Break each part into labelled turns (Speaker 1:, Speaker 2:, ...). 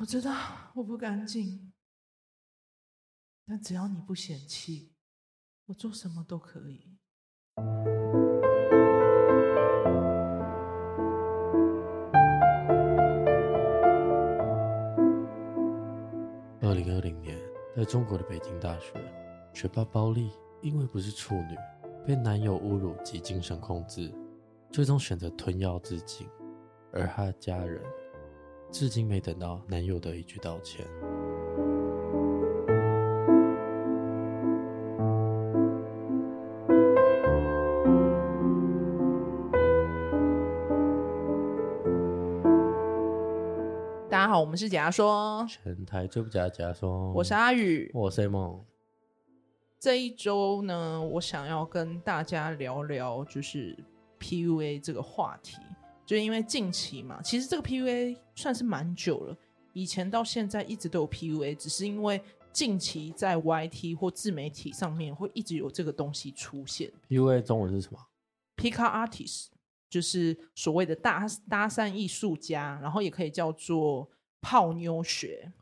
Speaker 1: 我知道我不干净，但只要你不嫌弃，我做什么都可以。
Speaker 2: 二零二零年，在中国的北京大学，学霸包丽因为不是处女，被男友侮辱及精神控制，最终选择吞药自尽，而她的家人。至今没等到男友的一句道歉。
Speaker 1: 大家好，我们是假说，
Speaker 2: 全台最不假的假说。
Speaker 1: 我是阿宇，
Speaker 2: 我是 A 梦。
Speaker 1: 这一周呢，我想要跟大家聊聊，就是 PUA 这个话题。就因为近期嘛，其实这个 PUA 算是蛮久了，以前到现在一直都有 PUA，只是因为近期在 YT 或自媒体上面会一直有这个东西出现。
Speaker 2: PUA 中文是什么
Speaker 1: ？Pickup Artist 就是所谓的搭搭讪艺术家，然后也可以叫做泡妞学。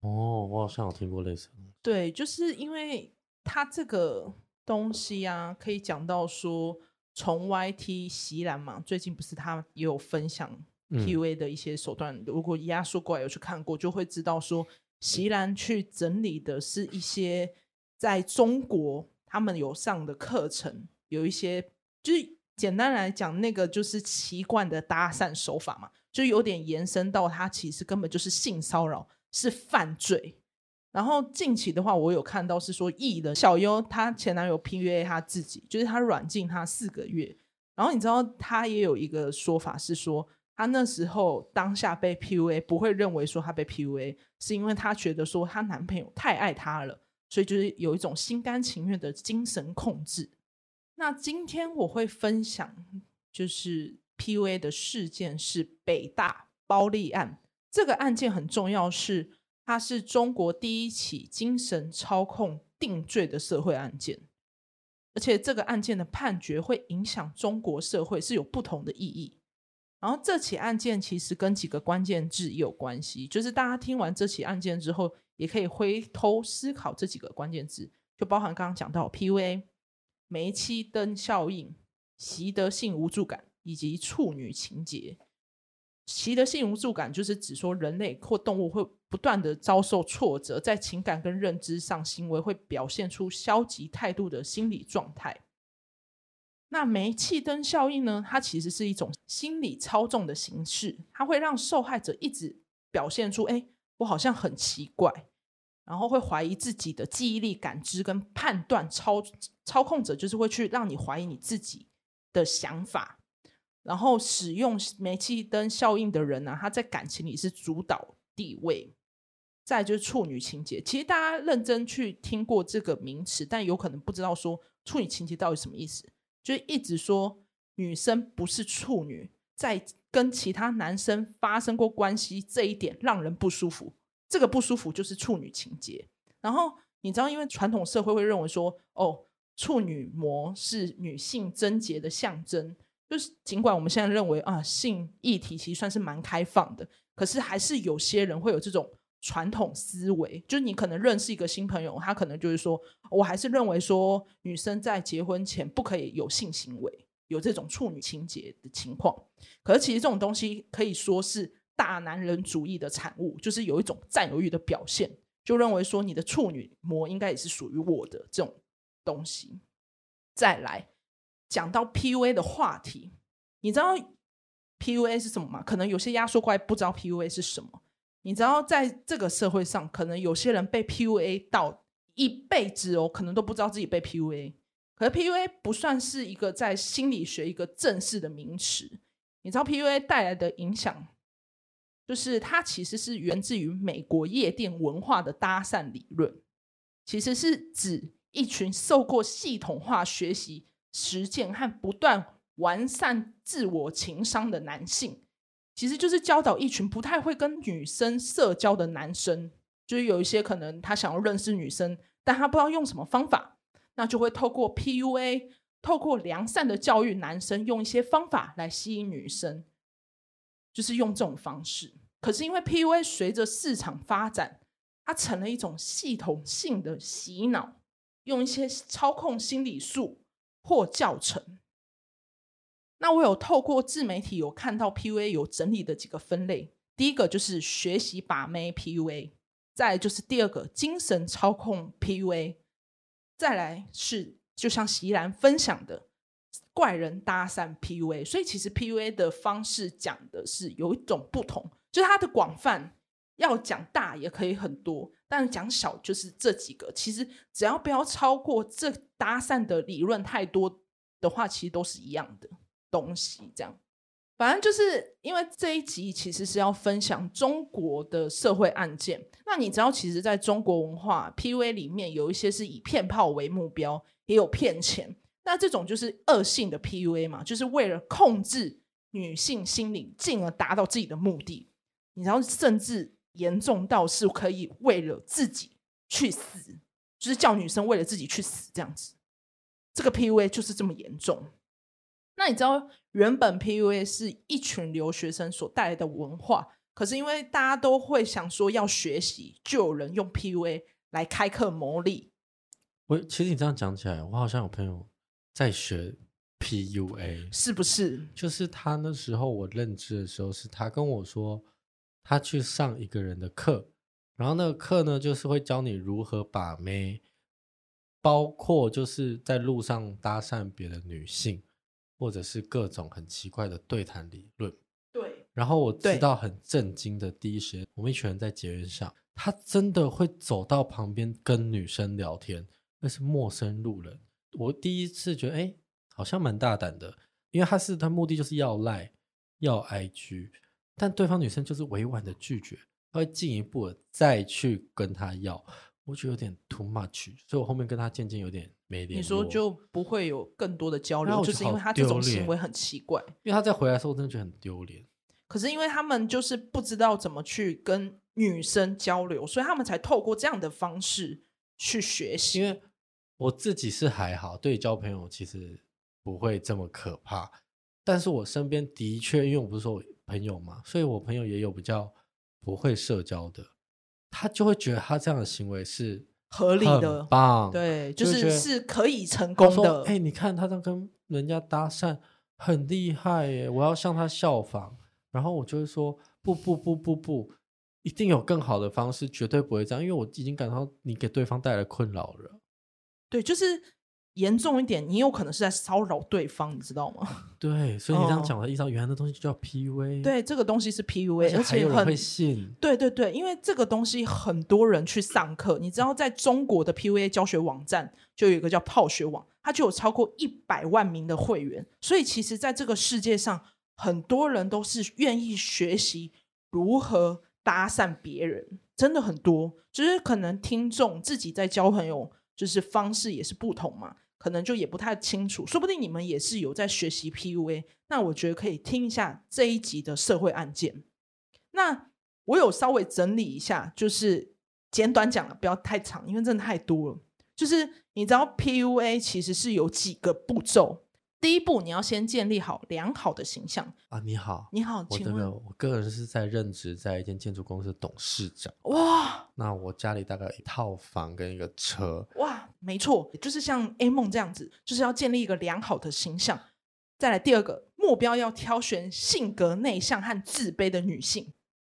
Speaker 2: 哦，我好像有听过类似的。
Speaker 1: 对，就是因为它这个东西啊，可以讲到说。从 YT 席岚嘛，最近不是他也有分享 PUA 的一些手段。嗯、如果压缩过来有去看过，就会知道说，席岚去整理的是一些在中国他们有上的课程，有一些就是简单来讲，那个就是奇怪的搭讪手法嘛，就有点延伸到他其实根本就是性骚扰，是犯罪。然后近期的话，我有看到是说，艺人小优她前男友 PUA 她自己，就是她软禁她四个月。然后你知道，她也有一个说法是说，她那时候当下被 PUA，不会认为说她被 PUA，是因为她觉得说她男朋友太爱她了，所以就是有一种心甘情愿的精神控制。那今天我会分享就是 PUA 的事件是北大包丽案，这个案件很重要是。它是中国第一起精神操控定罪的社会案件，而且这个案件的判决会影响中国社会，是有不同的意义。然后这起案件其实跟几个关键字也有关系，就是大家听完这起案件之后，也可以回头思考这几个关键字，就包含刚刚讲到 PUA、煤气灯效应、习得性无助感以及处女情结。习得性无助感就是指说人类或动物会不断的遭受挫折，在情感跟认知上行为会表现出消极态度的心理状态。那煤气灯效应呢？它其实是一种心理操纵的形式，它会让受害者一直表现出，哎，我好像很奇怪，然后会怀疑自己的记忆力、感知跟判断。操操控者就是会去让你怀疑你自己的想法。然后使用煤气灯效应的人呢、他在感情里是主导地位。再就是处女情结，其实大家认真去听过这个名词，但有可能不知道说处女情结到底什么意思。就是一直说女生不是处女，在跟其他男生发生过关系这一点让人不舒服，这个不舒服就是处女情结。然后你知道，因为传统社会会认为说，哦，处女膜是女性贞洁的象征。就是尽管我们现在认为啊，性议题其实算是蛮开放的，可是还是有些人会有这种传统思维。就是你可能认识一个新朋友，他可能就是说，我还是认为说女生在结婚前不可以有性行为，有这种处女情结的情况。可是其实这种东西可以说是大男人主义的产物，就是有一种占有欲的表现，就认为说你的处女膜应该也是属于我的这种东西。再来。讲到 PUA 的话题，你知道 PUA 是什么吗？可能有些压缩怪不知道 PUA 是什么。你知道在这个社会上，可能有些人被 PUA 到一辈子哦，可能都不知道自己被 PUA。可是 PUA 不算是一个在心理学一个正式的名词。你知道 PUA 带来的影响，就是它其实是源自于美国夜店文化的搭讪理论，其实是指一群受过系统化学习。实践和不断完善自我情商的男性，其实就是教导一群不太会跟女生社交的男生，就是有一些可能他想要认识女生，但他不知道用什么方法，那就会透过 PUA，透过良善的教育男生，用一些方法来吸引女生，就是用这种方式。可是因为 PUA 随着市场发展，它成了一种系统性的洗脑，用一些操控心理术或教程。那我有透过自媒体有看到 PUA 有整理的几个分类，第一个就是学习把妹 PUA，再来就是第二个精神操控 PUA，再来是就像席兰分享的怪人搭讪 PUA。所以其实 PUA 的方式讲的是有一种不同，就是它的广泛，要讲大也可以很多，但讲小就是这几个。其实只要不要超过这搭讪的理论太多的话，其实都是一样的。东西这样，反正就是因为这一集其实是要分享中国的社会案件。那你知道，其实在中国文化 PUA 里面，有一些是以骗炮为目标，也有骗钱。那这种就是恶性的 PUA 嘛，就是为了控制女性心理，进而达到自己的目的。你知道，甚至严重到是可以为了自己去死，就是叫女生为了自己去死这样子。这个 PUA 就是这么严重。那你知道，原本 PUA 是一群留学生所带来的文化，可是因为大家都会想说要学习，就有人用 PUA 来开课牟利。
Speaker 2: 我其实你这样讲起来，我好像有朋友在学 PUA，
Speaker 1: 是不是？
Speaker 2: 就是他那时候我认知的时候，是他跟我说，他去上一个人的课，然后那个课呢，就是会教你如何把妹，包括就是在路上搭讪别的女性。或者是各种很奇怪的对谈理论，
Speaker 1: 对。
Speaker 2: 然后我知道很震惊的第一时间，我们一群人在捷运上，他真的会走到旁边跟女生聊天，那是陌生路人。我第一次觉得，哎，好像蛮大胆的，因为他是他目的就是要赖要 IG，但对方女生就是委婉的拒绝，他会进一步的再去跟他要。我觉得有点 too much，所以我后面跟他渐渐有点没联络。
Speaker 1: 你说就不会有更多的交流，就是因为他这种行为很奇怪。
Speaker 2: 因为他在回来的时候，我真的觉得很丢脸。
Speaker 1: 可是因为他们就是不知道怎么去跟女生交流，所以他们才透过这样的方式去学习。
Speaker 2: 因为我自己是还好，对交朋友其实不会这么可怕。但是我身边的确，因为我不是说我朋友嘛，所以我朋友也有比较不会社交的。他就会觉得他这样的行为是
Speaker 1: 合理的，
Speaker 2: 棒，
Speaker 1: 对，就是是可以成功的。
Speaker 2: 哎、欸，你看他这样跟人家搭讪，很厉害耶！我要向他效仿。然后我就会说，不不不不不，一定有更好的方式，绝对不会这样，因为我已经感到你给对方带来困扰了。
Speaker 1: 对，就是。严重一点，你有可能是在骚扰对方，你知道吗？
Speaker 2: 对，所以你这样讲的意思，原来的东西就叫 PUA。
Speaker 1: 对，这个东西是 PUA，
Speaker 2: 而且还有人会信。
Speaker 1: 对对对，因为这个东西很多人去上课，你知道，在中国的 PUA 教学网站就有一个叫泡学网，它就有超过一百万名的会员。所以，其实，在这个世界上，很多人都是愿意学习如何搭讪别人，真的很多。就是可能听众自己在交朋友，就是方式也是不同嘛。可能就也不太清楚，说不定你们也是有在学习 PUA，那我觉得可以听一下这一集的社会案件。那我有稍微整理一下，就是简短讲了，不要太长，因为真的太多了。就是你知道 PUA 其实是有几个步骤。第一步，你要先建立好良好的形象
Speaker 2: 啊！你好，
Speaker 1: 你好，
Speaker 2: 我这个我个人是在任职在一间建筑公司的董事长。
Speaker 1: 哇，
Speaker 2: 那我家里大概一套房跟一个车。
Speaker 1: 哇，没错，就是像 A 梦这样子，就是要建立一个良好的形象。再来第二个目标，要挑选性格内向和自卑的女性。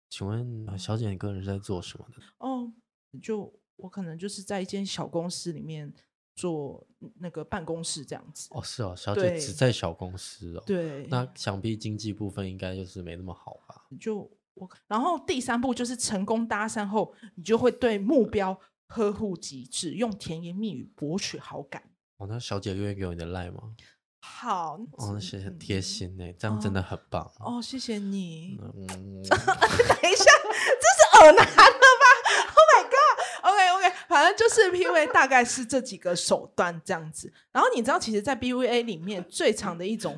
Speaker 2: 请问小姐，你个人是在做什么的？
Speaker 1: 哦，就我可能就是在一间小公司里面。做那个办公室这样子
Speaker 2: 哦，是哦，小姐只在小公司哦，
Speaker 1: 对，
Speaker 2: 那想必经济部分应该就是没那么好吧？
Speaker 1: 就我，然后第三步就是成功搭讪后，你就会对目标呵护极致，用甜言蜜语博取好感。
Speaker 2: 哦，那小姐愿意给我你的赖吗？
Speaker 1: 好，
Speaker 2: 哦，那谢谢很贴心呢，这样真的很棒
Speaker 1: 哦，谢谢你。
Speaker 2: 嗯，
Speaker 1: 等一下，这是耳男。反正就是 PUA，大概是这几个手段这样子。然后你知道，其实，在 PUA 里面最常的一种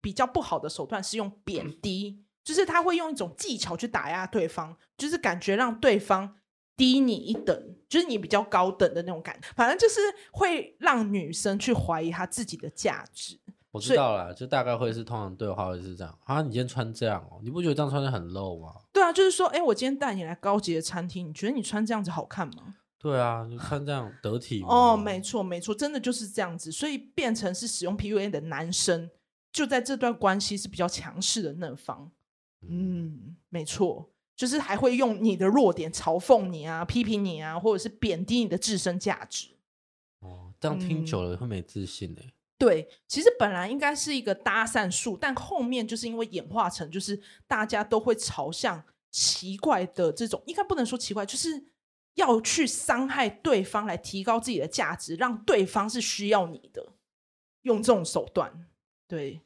Speaker 1: 比较不好的手段是用贬低，就是他会用一种技巧去打压对方，就是感觉让对方低你一等，就是你比较高等的那种感觉。反正就是会让女生去怀疑她自己的价值。
Speaker 2: 我知道了，就大概会是通常对话会是这样。啊，你今天穿这样哦，你不觉得这样穿的很 low 吗？
Speaker 1: 对啊，就是说，哎，我今天带你来高级的餐厅，你觉得你穿这样子好看吗？
Speaker 2: 对啊，就看这样得体吗？
Speaker 1: 哦，没错，没错，真的就是这样子。所以变成是使用 PUA 的男生，就在这段关系是比较强势的那方。嗯，没错，就是还会用你的弱点嘲讽你啊，批评你啊，或者是贬低你的自身价值。
Speaker 2: 哦，这样听久了会没自信呢、欸。
Speaker 1: 对，其实本来应该是一个搭讪术，但后面就是因为演化成，就是大家都会朝向奇怪的这种，应该不能说奇怪，就是要去伤害对方来提高自己的价值，让对方是需要你的，用这种手段，对，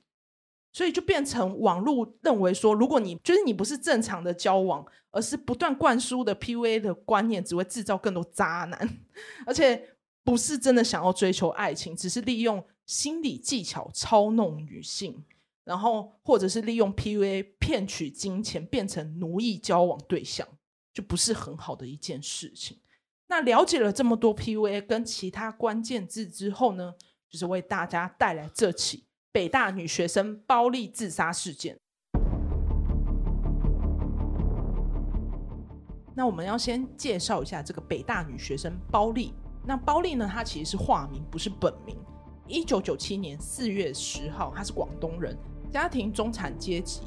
Speaker 1: 所以就变成网络认为说，如果你就是你不是正常的交往，而是不断灌输的 PUA 的观念，只会制造更多渣男，而且不是真的想要追求爱情，只是利用。心理技巧操弄女性，然后或者是利用 PUA 骗取金钱，变成奴役交往对象，就不是很好的一件事情。那了解了这么多 PUA 跟其他关键字之后呢，就是为大家带来这起北大女学生暴力自杀事件。那我们要先介绍一下这个北大女学生包丽。那包丽呢，她其实是化名，不是本名。一九九七年四月十号，她是广东人，家庭中产阶级，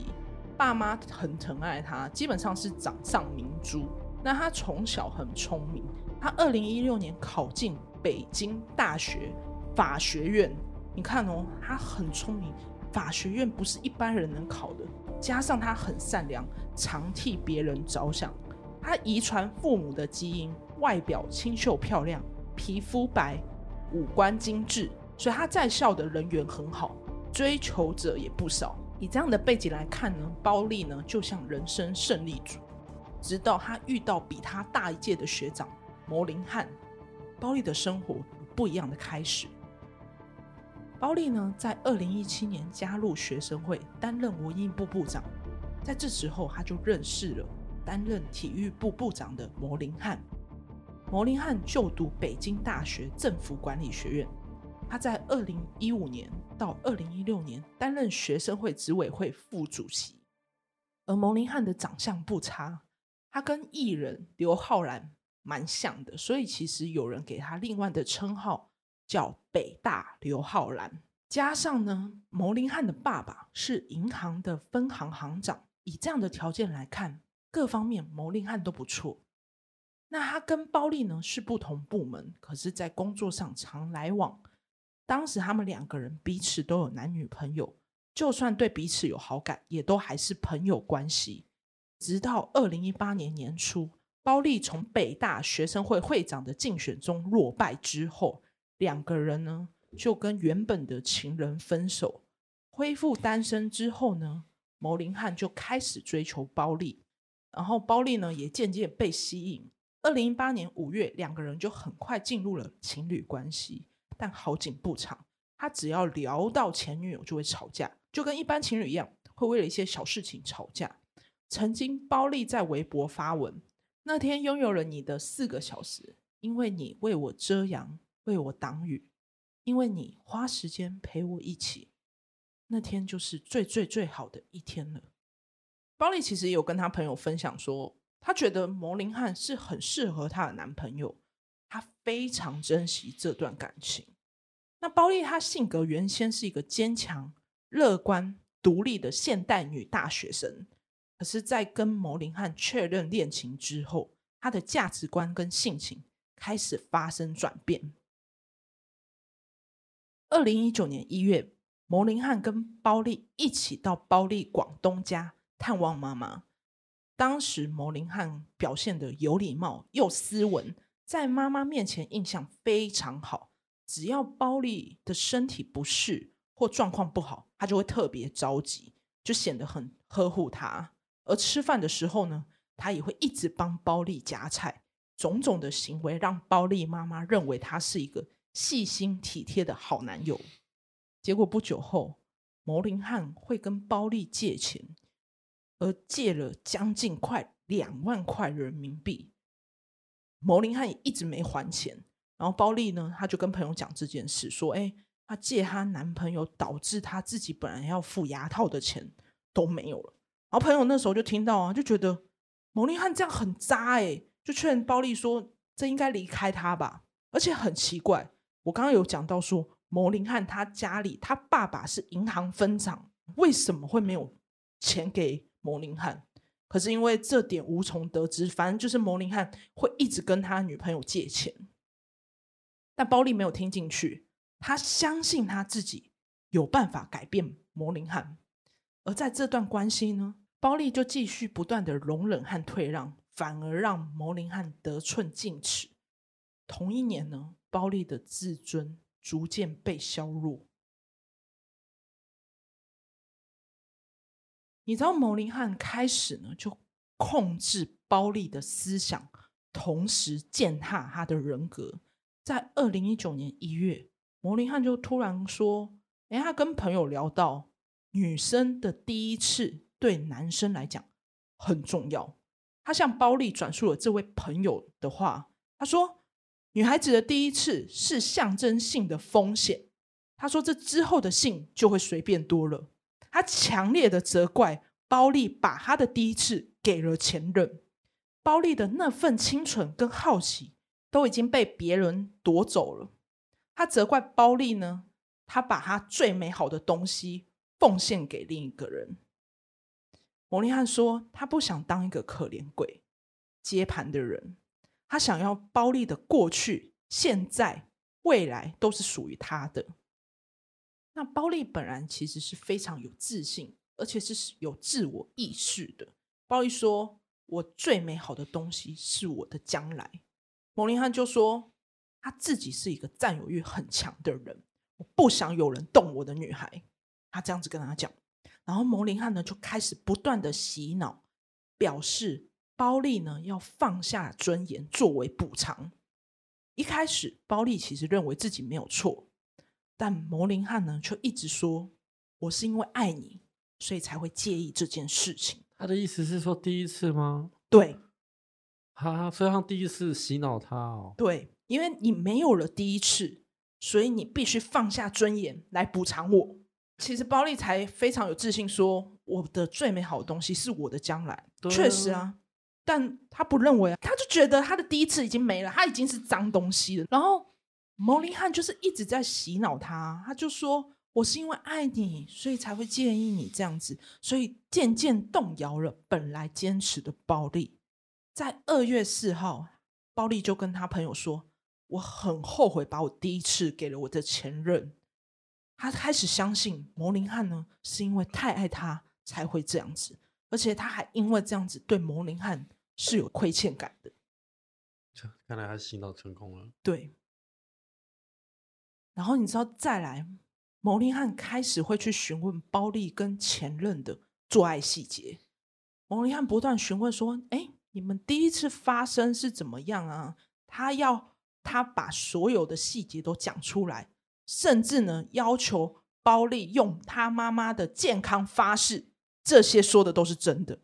Speaker 1: 爸妈很疼爱他，基本上是掌上明珠。那他从小很聪明，他二零一六年考进北京大学法学院。你看哦，他很聪明，法学院不是一般人能考的。加上他很善良，常替别人着想。他遗传父母的基因，外表清秀漂亮，皮肤白，五官精致。所以他在校的人缘很好，追求者也不少。以这样的背景来看呢，包丽呢就像人生胜利组。直到他遇到比他大一届的学长摩林汉，包丽的生活有不一样的开始。包丽呢在二零一七年加入学生会，担任文艺部部长。在这时候，他就认识了担任体育部部长的摩林汉。摩林汉就读北京大学政府管理学院。他在二零一五年到二零一六年担任学生会执委会副主席，而牟林汉的长相不差，他跟艺人刘昊然蛮像的，所以其实有人给他另外的称号叫“北大刘昊然”。加上呢，牟林汉的爸爸是银行的分行行长，以这样的条件来看，各方面牟林汉都不错。那他跟包丽呢是不同部门，可是，在工作上常来往。当时他们两个人彼此都有男女朋友，就算对彼此有好感，也都还是朋友关系。直到二零一八年年初，包丽从北大学生会会长的竞选中落败之后，两个人呢就跟原本的情人分手。恢复单身之后呢，牟林汉就开始追求包丽，然后包丽呢也渐渐被吸引。二零一八年五月，两个人就很快进入了情侣关系。但好景不长，他只要聊到前女友就会吵架，就跟一般情侣一样，会为了一些小事情吵架。曾经包丽在微博发文：“那天拥有了你的四个小时，因为你为我遮阳，为我挡雨，因为你花时间陪我一起，那天就是最最最好的一天了。”包丽其实有跟他朋友分享说，她觉得摩林汉是很适合她的男朋友。他非常珍惜这段感情。那包丽她性格原先是一个坚强、乐观、独立的现代女大学生，可是，在跟牟林汉确认恋情之后，她的价值观跟性情开始发生转变。二零一九年一月，牟林汉跟包丽一起到包丽广东家探望妈妈。当时，牟林汉表现的有礼貌又斯文。在妈妈面前印象非常好，只要包丽的身体不适或状况不好，他就会特别着急，就显得很呵护她。而吃饭的时候呢，他也会一直帮包丽夹菜，种种的行为让包丽妈妈认为他是一个细心体贴的好男友。结果不久后，牟林汉会跟包丽借钱，而借了将近快两万块人民币。牟林汉也一直没还钱，然后包丽呢，她就跟朋友讲这件事，说：“哎，她借她男朋友，导致她自己本来要付牙套的钱都没有了。然后朋友那时候就听到啊，就觉得牟林汉这样很渣哎、就劝包丽说：“这应该离开他吧。”而且很奇怪，我刚刚有讲到说，牟林汉他家里他爸爸是银行分长，为什么会没有钱给牟林汉？可是因为这点无从得知，反正就是牟林汉会一直跟他女朋友借钱，但包丽没有听进去，他相信他自己有办法改变牟琳汉，而在这段关系呢，包丽就继续不断的容忍和退让，反而让牟琳汉得寸进尺。同一年呢，包丽的自尊逐渐被削弱。你知道，牟林汉开始呢就控制包丽的思想，同时践踏他的人格。在二零一九年一月，牟琳汉就突然说：“哎，他跟朋友聊到，女生的第一次对男生来讲很重要。”他向包丽转述了这位朋友的话，他说：“女孩子的第一次是象征性的风险。”他说：“这之后的性就会随便多了。”他强烈的责怪包丽把他的第一次给了前任，包丽的那份清纯跟好奇都已经被别人夺走了。他责怪包丽呢，他把他最美好的东西奉献给另一个人。摩利汉说，他不想当一个可怜鬼，接盘的人，他想要包丽的过去、现在、未来都是属于他的。那包丽本人其实是非常有自信，而且是有自我意识的。包丽说：“我最美好的东西是我的将来。”牟林汉就说：“他自己是一个占有欲很强的人，我不想有人动我的女孩。”他这样子跟他讲，然后牟林汉呢就开始不断的洗脑，表示包丽呢要放下尊严作为补偿。一开始，包丽其实认为自己没有错。但牟林汉呢，却一直说：“我是因为爱你，所以才会介意这件事情。”
Speaker 2: 他的意思是说第一次吗？
Speaker 1: 对，
Speaker 2: 他非常第一次洗脑他哦。
Speaker 1: 对，因为你没有了第一次，所以你必须放下尊严来补偿我。其实包丽才非常有自信说：“我的最美好的东西是我的将来。”确实啊，但他不认为啊，他就觉得他的第一次已经没了，他已经是脏东西了。然后。牟林汉就是一直在洗脑他，他就说：“我是因为爱你，所以才会介意你这样子，所以渐渐动摇了本来坚持的包丽。”在二月四号，包丽就跟他朋友说：“我很后悔把我第一次给了我的前任。”他开始相信牟林汉呢，是因为太爱他才会这样子，而且他还因为这样子对牟林汉是有亏欠感的。
Speaker 2: 看来他洗脑成功了。
Speaker 1: 对。然后你知道，再来，牟林汉开始会去询问包丽跟前任的做爱细节。牟林汉不断询问说：“哎，你们第一次发生是怎么样啊？”他要他把所有的细节都讲出来，甚至呢要求包丽用他妈妈的健康发誓，这些说的都是真的。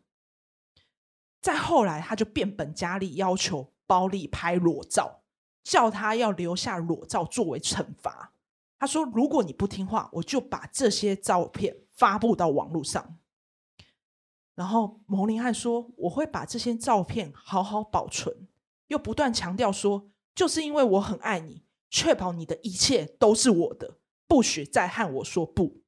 Speaker 1: 再后来，他就变本加厉，要求包丽拍裸照。叫他要留下裸照作为惩罚。他说：“如果你不听话，我就把这些照片发布到网络上。”然后牟林汉说：“我会把这些照片好好保存。”又不断强调说：“就是因为我很爱你，确保你的一切都是我的，不许再和我说不。”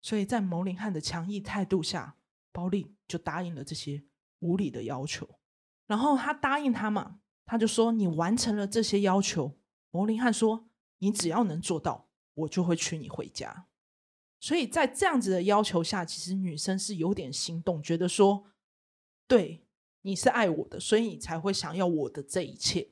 Speaker 1: 所以在牟林汉的强硬态度下，包丽就答应了这些无理的要求。然后他答应他嘛。他就说：“你完成了这些要求。”牟林汉说：“你只要能做到，我就会娶你回家。”所以在这样子的要求下，其实女生是有点心动，觉得说：“对，你是爱我的，所以你才会想要我的这一切。”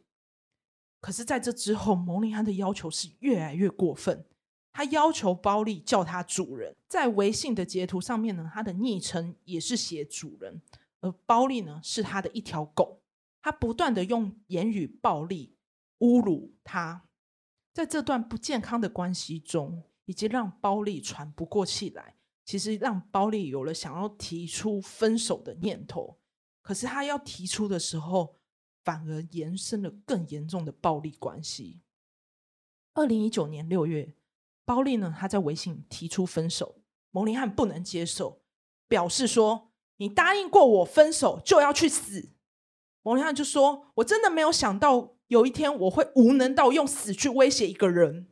Speaker 1: 可是，在这之后，牟琳汉的要求是越来越过分。他要求包丽叫他主人，在微信的截图上面呢，他的昵称也是写主人，而包丽呢是他的一条狗。他不断的用言语暴力侮辱他，在这段不健康的关系中，以及让包丽喘不过气来，其实让包丽有了想要提出分手的念头。可是他要提出的时候，反而延伸了更严重的暴力关系。二零一九年六月，包丽呢，他在微信提出分手，蒙林汉不能接受，表示说：“你答应过我分手就要去死。”蒙林汉就说：“我真的没有想到有一天我会无能到用死去威胁一个人。”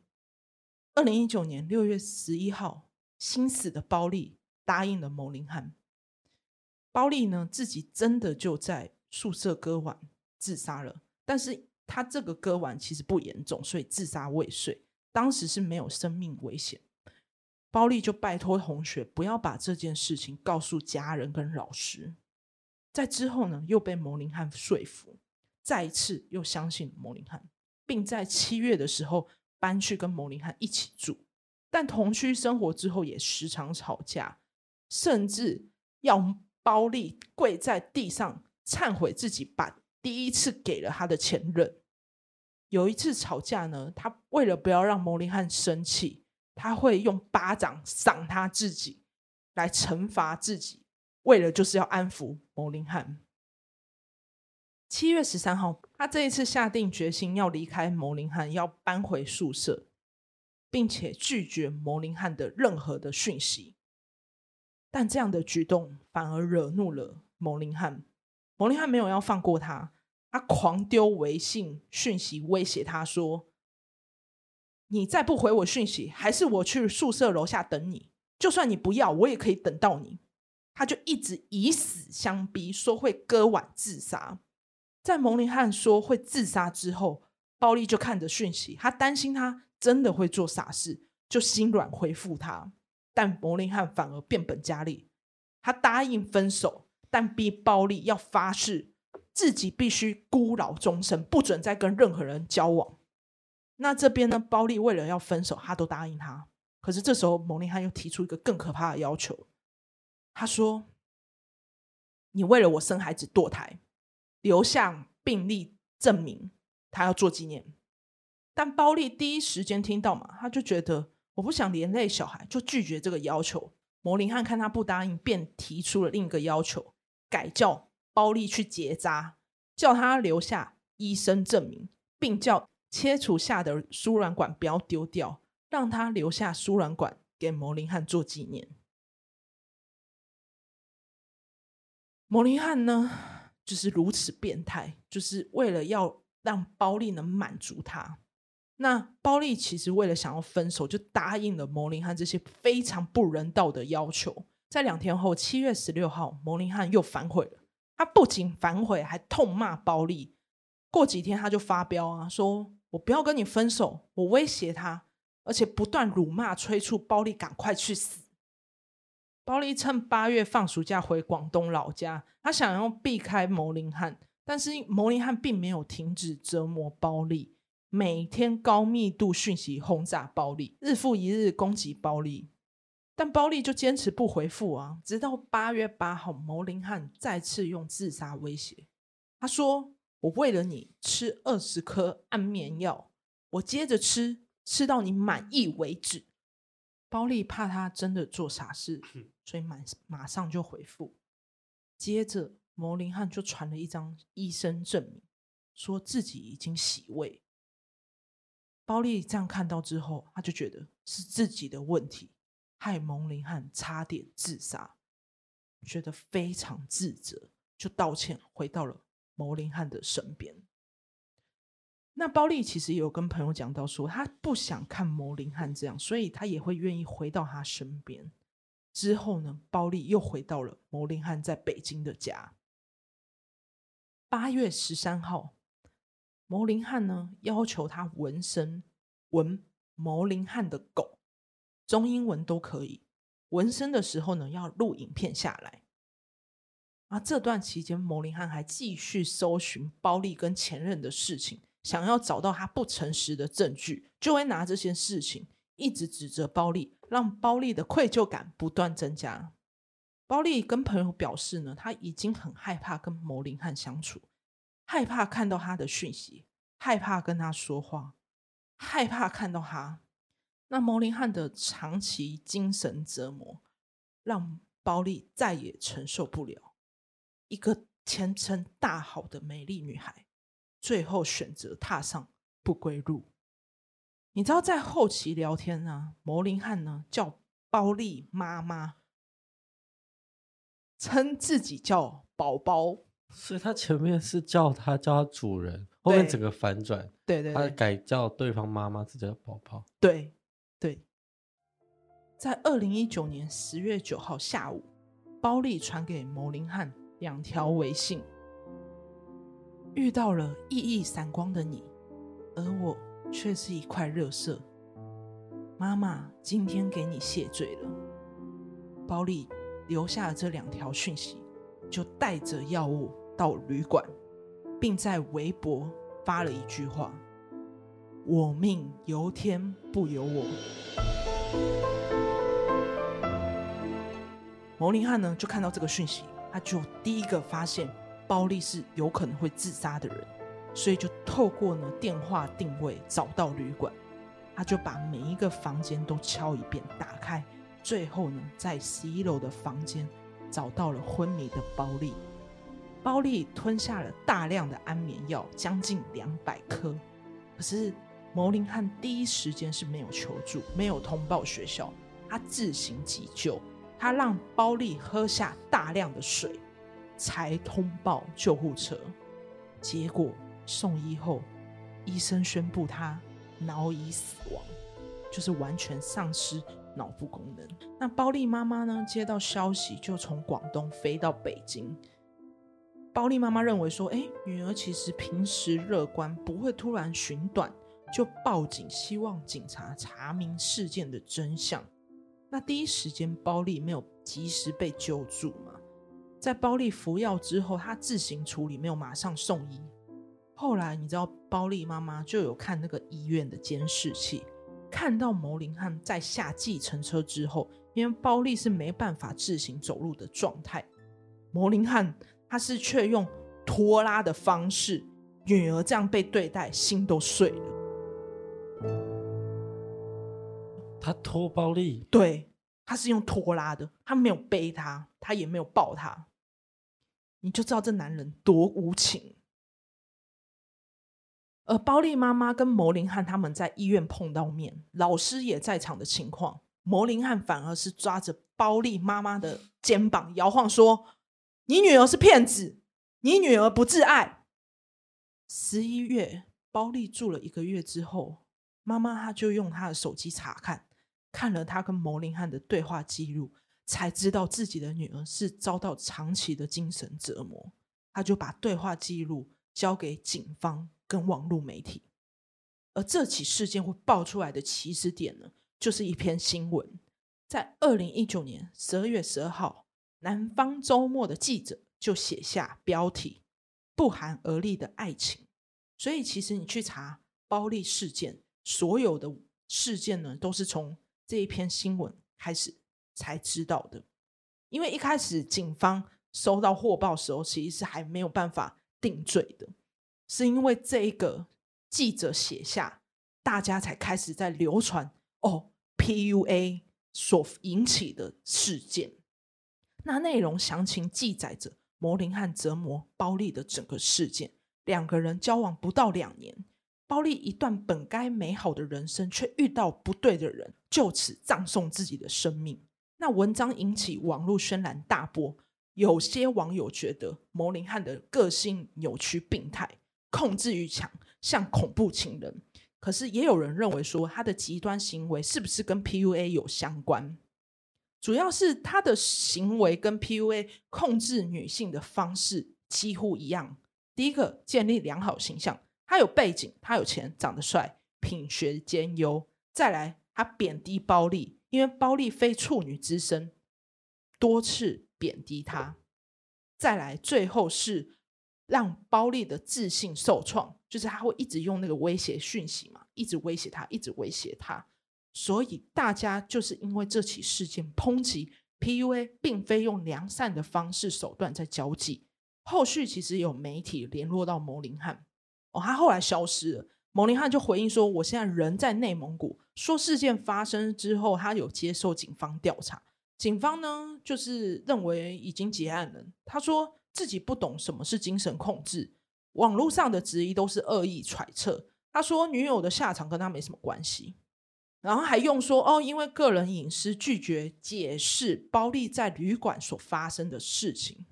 Speaker 1: 二零一九年六月十一号，心死的包丽答应了牟林汉。包丽呢，自己真的就在宿舍割腕自杀了，但是他这个割腕其实不严重，所以自杀未遂。当时是没有生命危险，包丽就拜托同学不要把这件事情告诉家人跟老师。在之后呢，又被牟林汉说服，再一次又相信牟林汉，并在七月的时候搬去跟牟林汉一起住。但同居生活之后也时常吵架，甚至要包莉跪在地上忏悔自己把第一次给了他的前任。有一次吵架呢，他为了不要让牟林汉生气，他会用巴掌赏他自己，来惩罚自己，为了就是要安抚牟林汉。七月十三号，他这一次下定决心要离开牟林汉，要搬回宿舍，并且拒绝牟林汉的任何的讯息。但这样的举动反而惹怒了牟林汉，牟林汉没有要放过他。他狂丢微信讯息威胁他说：“你再不回我讯息，还是我去宿舍楼下等你。就算你不要，我也可以等到你。”他就一直以死相逼，说会割腕自杀。在蒙林汉说会自杀之后，包莉就看着讯息，他担心他真的会做傻事，就心软回复他。但蒙林汉反而变本加厉，他答应分手，但逼包莉要发誓。自己必须孤老终生，不准再跟任何人交往。那这边呢？包莉为了要分手，他都答应他。可是这时候，蒙林汉又提出一个更可怕的要求。他说：“你为了我生孩子堕胎，留下病历证明，他要做纪念。”但包丽第一时间听到嘛，他就觉得我不想连累小孩，就拒绝这个要求。牟林汉看他不答应，便提出了另一个要求，改叫。包丽去结扎，叫他留下医生证明，并叫切除下的输卵管不要丢掉，让他留下输卵管给牟林汉做纪念。牟林汉呢，就是如此变态，就是为了要让包丽能满足他。那包丽其实为了想要分手，就答应了牟林汉这些非常不人道的要求。在两天后，七月十六号，牟林汉又反悔了。他不仅反悔，还痛骂包丽。过几天他就发飙啊，说我不要跟你分手，我威胁他，而且不断辱骂催促包丽赶快去死。包莉趁八月放暑假回广东老家，他想要避开牟林汉，但是牟林汉并没有停止折磨包莉，每天高密度讯息轰炸包莉，日复一日攻击包莉。但包莉就坚持不回复啊，直到八月八号，牟林汉再次用自杀威胁。他说：“我为了你吃二十颗安眠药，我接着吃，吃到你满意为止。”包丽怕他真的做傻事，所以马马上就回复。接着，牟林汉就传了一张医生证明，说自己已经洗胃。包丽这样看到之后，他就觉得是自己的问题。害牟林汉差点自杀，觉得非常自责，就道歉，回到了牟林汉的身边。那包丽其实也有跟朋友讲到说，他不想看牟林汉这样，所以他也会愿意回到他身边。之后呢，包丽又回到了牟林汉在北京的家。八月十三号，牟林汉呢要求他纹身，纹牟林汉的狗。中英文都可以。纹身的时候呢，要录影片下来。啊，这段期间，牟林汉还继续搜寻包丽跟前任的事情，想要找到他不诚实的证据，就会拿这些事情一直指责包丽，让包丽的愧疚感不断增加。包丽跟朋友表示呢，他已经很害怕跟牟林汉相处，害怕看到他的讯息，害怕跟他说话，害怕看到他。那牟林汉的长期精神折磨，让包丽再也承受不了。一个前程大好的美丽女孩，最后选择踏上不归路。你知道在后期聊天呢，牟林汉呢叫包丽妈妈，称自己叫宝宝，
Speaker 2: 所以他前面是叫他叫他主人，后面整个反转，
Speaker 1: 对对，对，
Speaker 2: 他改叫对方妈妈，自己叫宝宝，
Speaker 1: 对对。在二零一九年十月九号下午，包丽传给牟林汉两条微信：遇到了熠熠闪光的你，而我。却是一块垃圾。妈妈今天给你谢罪了。包莉留下了这两条讯息，就带着药物到旅馆，并在微博发了一句话：“我命由天不由我。”牟林汉呢，就看到这个讯息，他就第一个发现包丽是有可能会自杀的人。所以就透过呢电话定位找到旅馆，他就把每一个房间都敲一遍，打开，最后呢在十一楼的房间找到了昏迷的包丽。包丽吞下了大量的安眠药，将近两百颗。可是牟林汉第一时间是没有求助，没有通报学校，他自行急救，他让包丽喝下大量的水，才通报救护车。结果。送医后，医生宣布他脑已死亡，就是完全丧失脑部功能。那包丽妈妈呢？接到消息就从广东飞到北京。包丽妈妈认为说：“哎，女儿其实平时乐观，不会突然寻短，就报警，希望警察查明事件的真相。”那第一时间，包丽没有及时被救助嘛？在包丽服药之后，她自行处理，没有马上送医。后来你知道，包丽妈妈就有看那个医院的监视器，看到牟林汉在下计程车之后，因为包丽是没办法自行走路的状态，牟林汉他是却用拖拉的方式，女儿这样被对待，心都碎了。
Speaker 2: 他拖包丽？
Speaker 1: 对，他是用拖拉的，他没有背他，他也没有抱他，你就知道这男人多无情。而包丽妈妈跟牟林汉他们在医院碰到面，老师也在场的情况，牟林汉反而是抓着包丽妈妈的肩膀摇晃，说：“你女儿是骗子，你女儿不自爱。”十一月，包丽住了一个月之后，妈妈她就用她的手机查看，看了她跟牟林汉的对话记录，才知道自己的女儿是遭到长期的精神折磨，她就把对话记录交给警方。跟网络媒体，而这起事件会爆出来的起始点呢，就是一篇新闻，在二零一九年十二月十二号，南方周末的记者就写下标题“不寒而栗的爱情”。所以，其实你去查包莉事件，所有的事件呢，都是从这一篇新闻开始才知道的。因为一开始警方收到获报时候，其实是还没有办法定罪的。是因为这一个记者写下，大家才开始在流传哦，PUA 所引起的事件。那内容详情记载着牟林汉折磨包丽的整个事件。两个人交往不到两年，包丽一段本该美好的人生，却遇到不对的人，就此葬送自己的生命。那文章引起网络轩然大波，有些网友觉得牟林汉的个性扭曲病态。控制欲强，像恐怖情人。可是也有人认为说，他的极端行为是不是跟 PUA 有相关？主要是他的行为跟 PUA 控制女性的方式几乎一样。第一个，建立良好形象，他有背景，他有钱，长得帅，品学兼优。再来，他贬低暴力，因为包莉非处女之身，多次贬低他。再来，最后是。让包莉的自信受创，就是他会一直用那个威胁讯息嘛，一直威胁他，一直威胁他。所以大家就是因为这起事件抨击 PUA，并非用良善的方式手段在交际。后续其实有媒体联络到牟林汉，哦，他后来消失了。蒙林汉就回应说：“我现在人在内蒙古。”说事件发生之后，他有接受警方调查，警方呢就是认为已经结案了。他说。自己不懂什么是精神控制，网络上的质疑都是恶意揣测。他说女友的下场跟他没什么关系，然后还用说哦，因为个人隐私拒绝解释包丽在旅馆所发生的事情，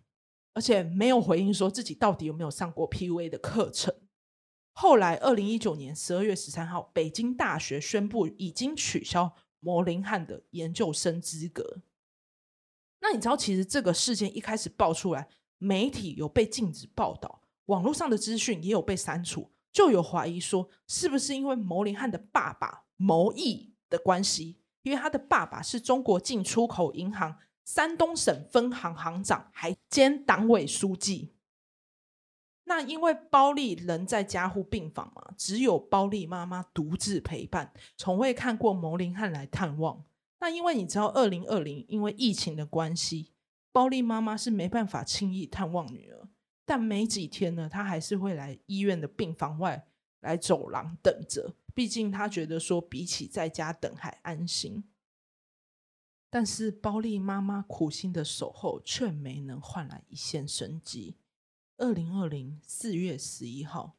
Speaker 1: 而且没有回应说自己到底有没有上过 PUA 的课程。后来，二零一九年十二月十三号，北京大学宣布已经取消牟林汉的研究生资格。那你知道，其实这个事件一开始爆出来，媒体有被禁止报道，网络上的资讯也有被删除，就有怀疑说，是不是因为牟林汉的爸爸牟毅的关系？因为他的爸爸是中国进出口银行山东省分行行长，还兼党委书记。那因为包丽人在加护病房嘛，只有包丽妈妈独自陪伴，从未看过牟林汉来探望。那因为你知道，二零二零因为疫情的关系，包丽妈妈是没办法轻易探望女儿。但没几天呢，她还是会来医院的病房外来走廊等着，毕竟她觉得说比起在家等还安心。但是包丽妈妈苦心的守候，却没能换来一线生机。二零二零四月十一号，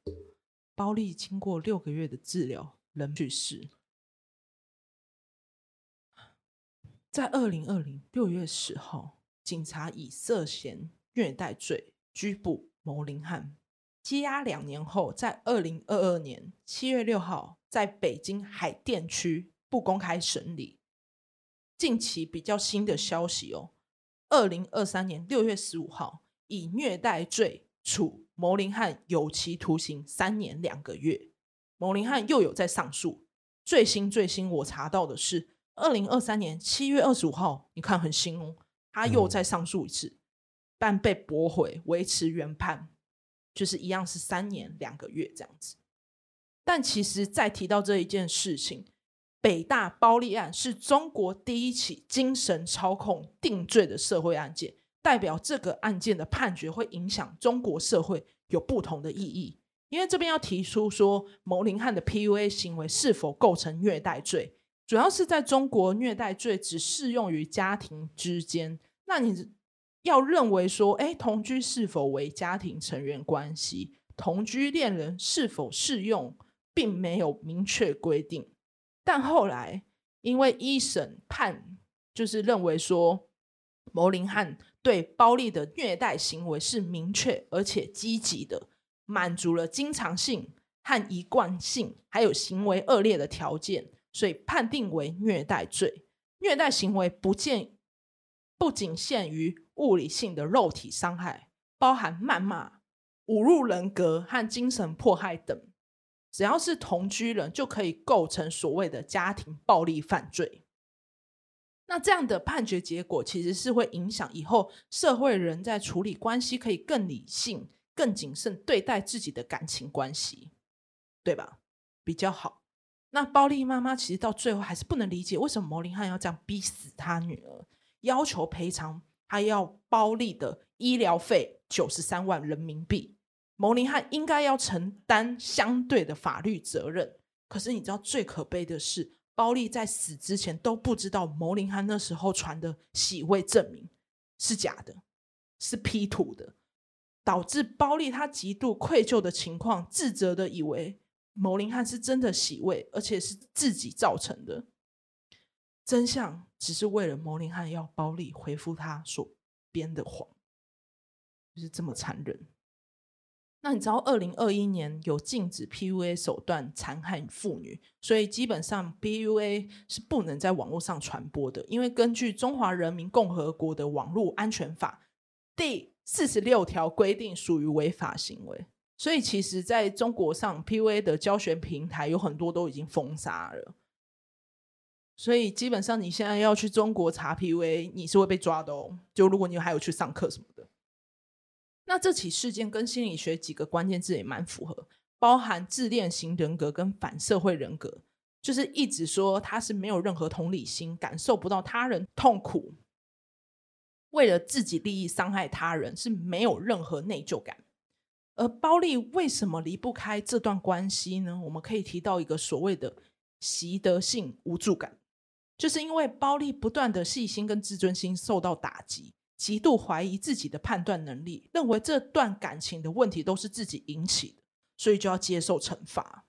Speaker 1: 包丽经过六个月的治疗，仍去世。在二零二零六月十号，警察以涉嫌虐待罪拘捕牟林汉。羁押两年后，在二零二二年七月六号，在北京海淀区不公开审理。近期比较新的消息哦，二零二三年六月十五号，以虐待罪。处牟林汉有期徒刑三年两个月。牟林汉又有在上诉。最新最新，我查到的是二零二三年七月二十五号，你看很新哦，他又再上诉一次，嗯、但被驳回，维持原判，就是一样是三年两个月这样子。但其实再提到这一件事情，北大包莉案是中国第一起精神操控定罪的社会案件。代表这个案件的判决会影响中国社会有不同的意义，因为这边要提出说，牟林汉的 PUA 行为是否构成虐待罪，主要是在中国虐待罪只适用于家庭之间。那你要认为说，哎，同居是否为家庭成员关系？同居恋人是否适用，并没有明确规定。但后来因为一审判就是认为说，牟林汉。对包莉的虐待行为是明确而且积极的，满足了经常性和一贯性，还有行为恶劣的条件，所以判定为虐待罪。虐待行为不见不仅限于物理性的肉体伤害，包含谩骂、侮辱人格和精神迫害等，只要是同居人就可以构成所谓的家庭暴力犯罪。那这样的判决结果其实是会影响以后社会人在处理关系可以更理性、更谨慎对待自己的感情关系，对吧？比较好。那包莉妈妈其实到最后还是不能理解为什么牟林汉要这样逼死他女儿，要求赔偿他要包莉的医疗费九十三万人民币。牟林汉应该要承担相对的法律责任。可是你知道最可悲的是，包丽在死之前都不知道牟林汉那时候传的洗胃证明是假的，是 P 图的，导致包莉他极度愧疚的情况，自责的以为牟林汉是真的洗胃，而且是自己造成的。真相只是为了牟林汉要包丽回复他所编的谎，就是这么残忍。那你知道，二零二一年有禁止 PUA 手段残害妇女，所以基本上 PUA 是不能在网络上传播的。因为根据中华人民共和国的网络安全法第四十六条规定，属于违法行为。所以其实在中国上 PUA 的教学平台有很多都已经封杀了。所以基本上你现在要去中国查 PUA，你是会被抓的哦。就如果你还有去上课什么的。那这起事件跟心理学几个关键字也蛮符合，包含自恋型人格跟反社会人格，就是一直说他是没有任何同理心，感受不到他人痛苦，为了自己利益伤害他人，是没有任何内疚感。而包莉为什么离不开这段关系呢？我们可以提到一个所谓的习得性无助感，就是因为包莉不断的细心跟自尊心受到打击。极度怀疑自己的判断能力，认为这段感情的问题都是自己引起的，所以就要接受惩罚。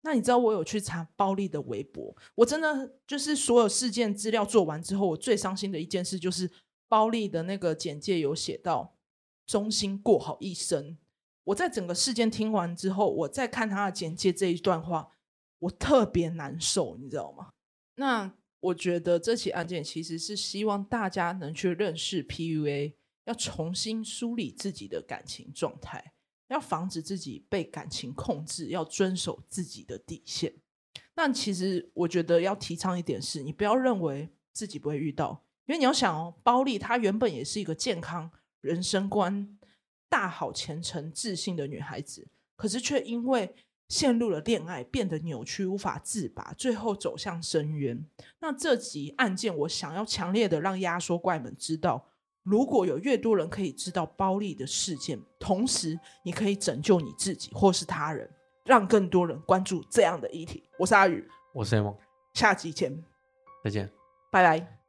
Speaker 1: 那你知道我有去查包丽的微博，我真的就是所有事件资料做完之后，我最伤心的一件事就是包丽的那个简介有写到忠心过好一生。我在整个事件听完之后，我再看他的简介这一段话，我特别难受，你知道吗？那我觉得这起案件其实是希望大家能去认识 PUA，要重新梳理自己的感情状态。要防止自己被感情控制，要遵守自己的底线。那其实我觉得要提倡一点是，你不要认为自己不会遇到，因为你要想哦，包丽她原本也是一个健康人生观、大好前程、自信的女孩子，可是却因为陷入了恋爱，变得扭曲无法自拔，最后走向深渊。那这集案件，我想要强烈的让压缩怪们知道。如果有越多人可以知道包丽的事件，同时你可以拯救你自己或是他人，让更多人关注这样的议题。我是阿宇，
Speaker 2: 我是 A 梦，
Speaker 1: 下集见，
Speaker 2: 再见，
Speaker 1: 拜拜。